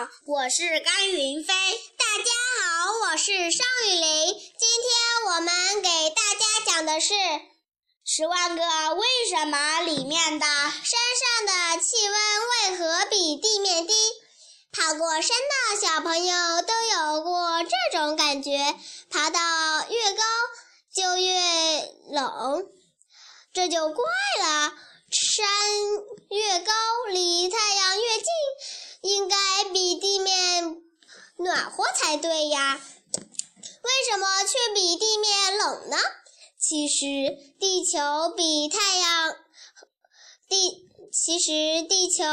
我是甘云飞。大家好，我是尚雨林。今天我们给大家讲的是《十万个为什么》里面的山上的气温为何比地面低？爬过山的小朋友都有过这种感觉：爬到越高就越冷，这就怪了。山越高，离太阳越近，应该比地面暖和才对呀。为什么却比地面冷呢？其实地球比太阳地，其实地球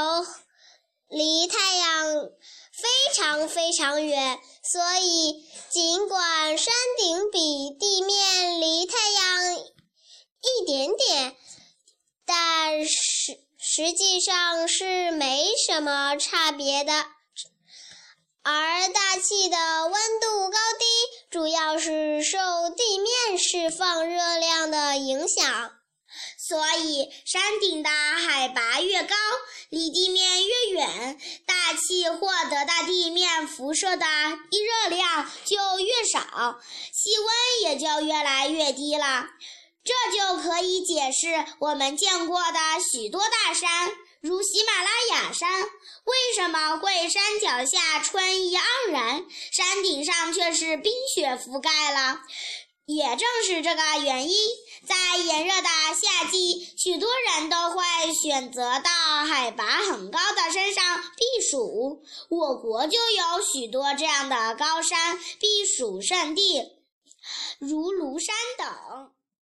离太阳非常非常远，所以尽管山顶比地面离太阳一点点。但实实际上是没什么差别的，而大气的温度高低主要是受地面释放热量的影响，所以山顶的海拔越高，离地面越远，大气获得的地面辐射的热量就越少，气温也就越来越低了。这就可以解释我们见过的许多大山，如喜马拉雅山，为什么会山脚下春意盎然，山顶上却是冰雪覆盖了？也正是这个原因，在炎热的夏季，许多人都会选择到海拔很高的山上避暑。我国就有许多这样的高山避暑胜地，如庐山等。